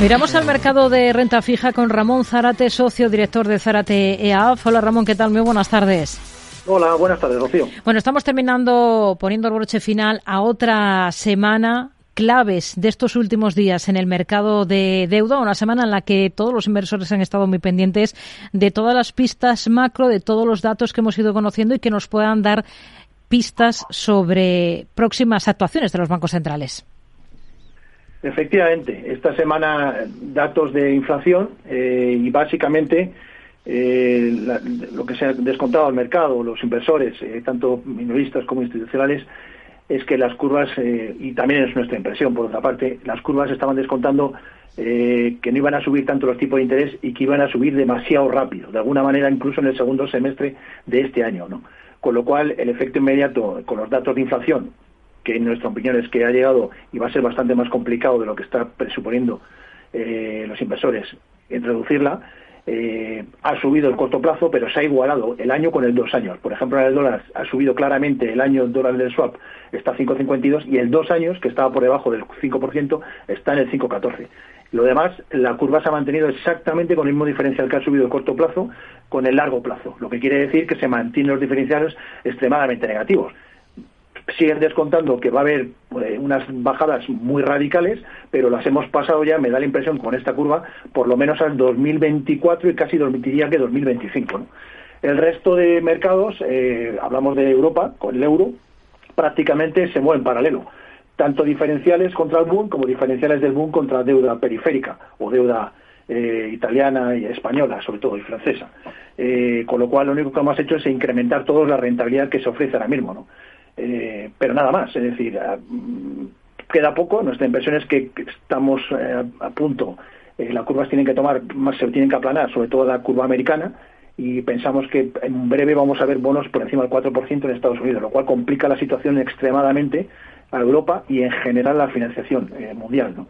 Miramos al mercado de renta fija con Ramón Zárate, socio director de Zárate EAF. Hola Ramón, ¿qué tal? Muy buenas tardes. Hola, buenas tardes, Rocío. Bueno, estamos terminando poniendo el broche final a otra semana claves de estos últimos días en el mercado de deuda, una semana en la que todos los inversores han estado muy pendientes de todas las pistas macro, de todos los datos que hemos ido conociendo y que nos puedan dar pistas sobre próximas actuaciones de los bancos centrales. Efectivamente, esta semana datos de inflación eh, y básicamente eh, lo que se ha descontado al mercado, los inversores, eh, tanto minoristas como institucionales, es que las curvas, y también es nuestra impresión por otra parte, las curvas estaban descontando que no iban a subir tanto los tipos de interés y que iban a subir demasiado rápido, de alguna manera incluso en el segundo semestre de este año. ¿no? Con lo cual, el efecto inmediato con los datos de inflación que en nuestra opinión es que ha llegado y va a ser bastante más complicado de lo que está presuponiendo eh, los inversores introducirla, eh, ha subido el corto plazo, pero se ha igualado el año con el dos años. Por ejemplo, el dólar ha subido claramente el año dólar del swap, está a 5,52 y el dos años, que estaba por debajo del 5%, está en el 5,14. Lo demás, la curva se ha mantenido exactamente con el mismo diferencial que ha subido el corto plazo con el largo plazo, lo que quiere decir que se mantienen los diferenciales extremadamente negativos siguen descontando que va a haber eh, unas bajadas muy radicales, pero las hemos pasado ya, me da la impresión con esta curva, por lo menos al 2024 y casi diría que 2025. El resto de mercados, eh, hablamos de Europa, con el euro, prácticamente se mueven en paralelo. Tanto diferenciales contra el boom como diferenciales del boom contra deuda periférica o deuda eh, italiana y española, sobre todo, y francesa. con lo cual, lo único que hemos hecho es incrementar toda la rentabilidad que se ofrece ahora mismo. Eh, pero nada más, es decir, mm, queda poco, nuestra impresión es que estamos eh, a punto, eh, las curvas tienen que tomar, más se tienen que aplanar, sobre todo la curva americana, y pensamos que en breve vamos a ver bonos por encima del 4% en Estados Unidos, lo cual complica la situación extremadamente a Europa y en general la financiación mundial. ¿no?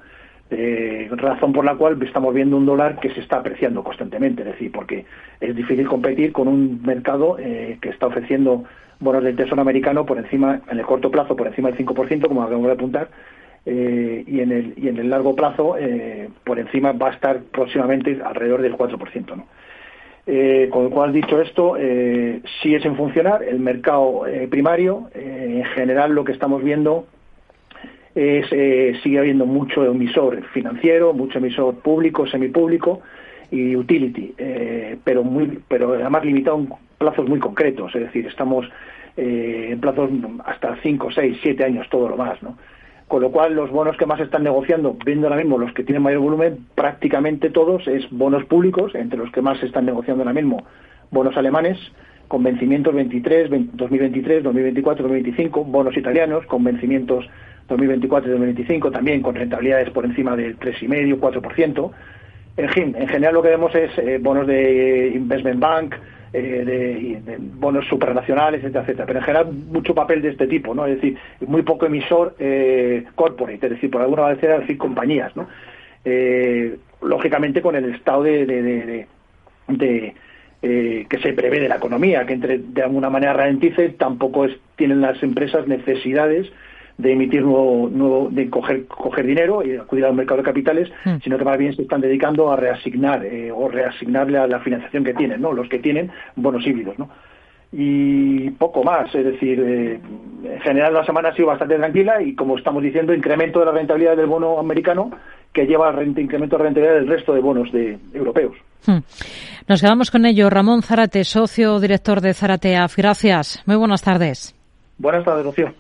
razón por la cual estamos viendo un dólar que se está apreciando constantemente, es decir, porque es difícil competir con un mercado que está ofreciendo bonos del Tesoro americano por encima, en el corto plazo, por encima del 5%, como acabamos de apuntar, eh, y, en el, y en el largo plazo, eh, por encima va a estar próximamente alrededor del 4%. ¿no? Eh, con lo cual, dicho esto, sigue sin funcionar el mercado primario. en general, lo que estamos viendo es sigue habiendo mucho emisor financiero, mucho emisor público, semipúblico y utility, pero muy, pero además limitado en plazos muy concretos. Es decir, estamos eh, en plazos hasta 5, 6, 7 años, todo lo más, ¿no? Con lo cual, los bonos que más están negociando, viendo ahora mismo los que tienen mayor volumen, prácticamente todos es bonos públicos, entre los que más están negociando ahora mismo, bonos alemanes, con vencimientos 23, 2023, 2024, 2025, bonos italianos, con vencimientos 2024 y 2025, también con rentabilidades por encima del 3,5, 4%. En fin, en general lo que vemos es eh, bonos de Investment Bank, eh, de, bonos supranacionales, etcétera, etcétera. Pero en general mucho papel de este tipo, ¿no? Es decir, muy poco emisor eh, corporate, es decir, por alguna manera decir compañías, ¿no? Eh, lógicamente con el estado de, eh, que se prevé de la economía, que entre de alguna manera ralentice, tampoco es, tienen las empresas necesidades de emitir nuevo, nuevo de coger, coger dinero y acudir al mercado de capitales, hmm. sino que más bien se están dedicando a reasignar eh, o reasignarle a la financiación que tienen, ¿no? Los que tienen bonos híbridos, ¿no? Y poco más, es decir, eh, en general la semana ha sido bastante tranquila y como estamos diciendo, incremento de la rentabilidad del bono americano que lleva al incremento de rentabilidad del resto de bonos de europeos. Hmm. Nos quedamos con ello. Ramón Zárate, socio director de Zarateaf. Gracias. Muy buenas tardes. Buenas tardes, Rocío.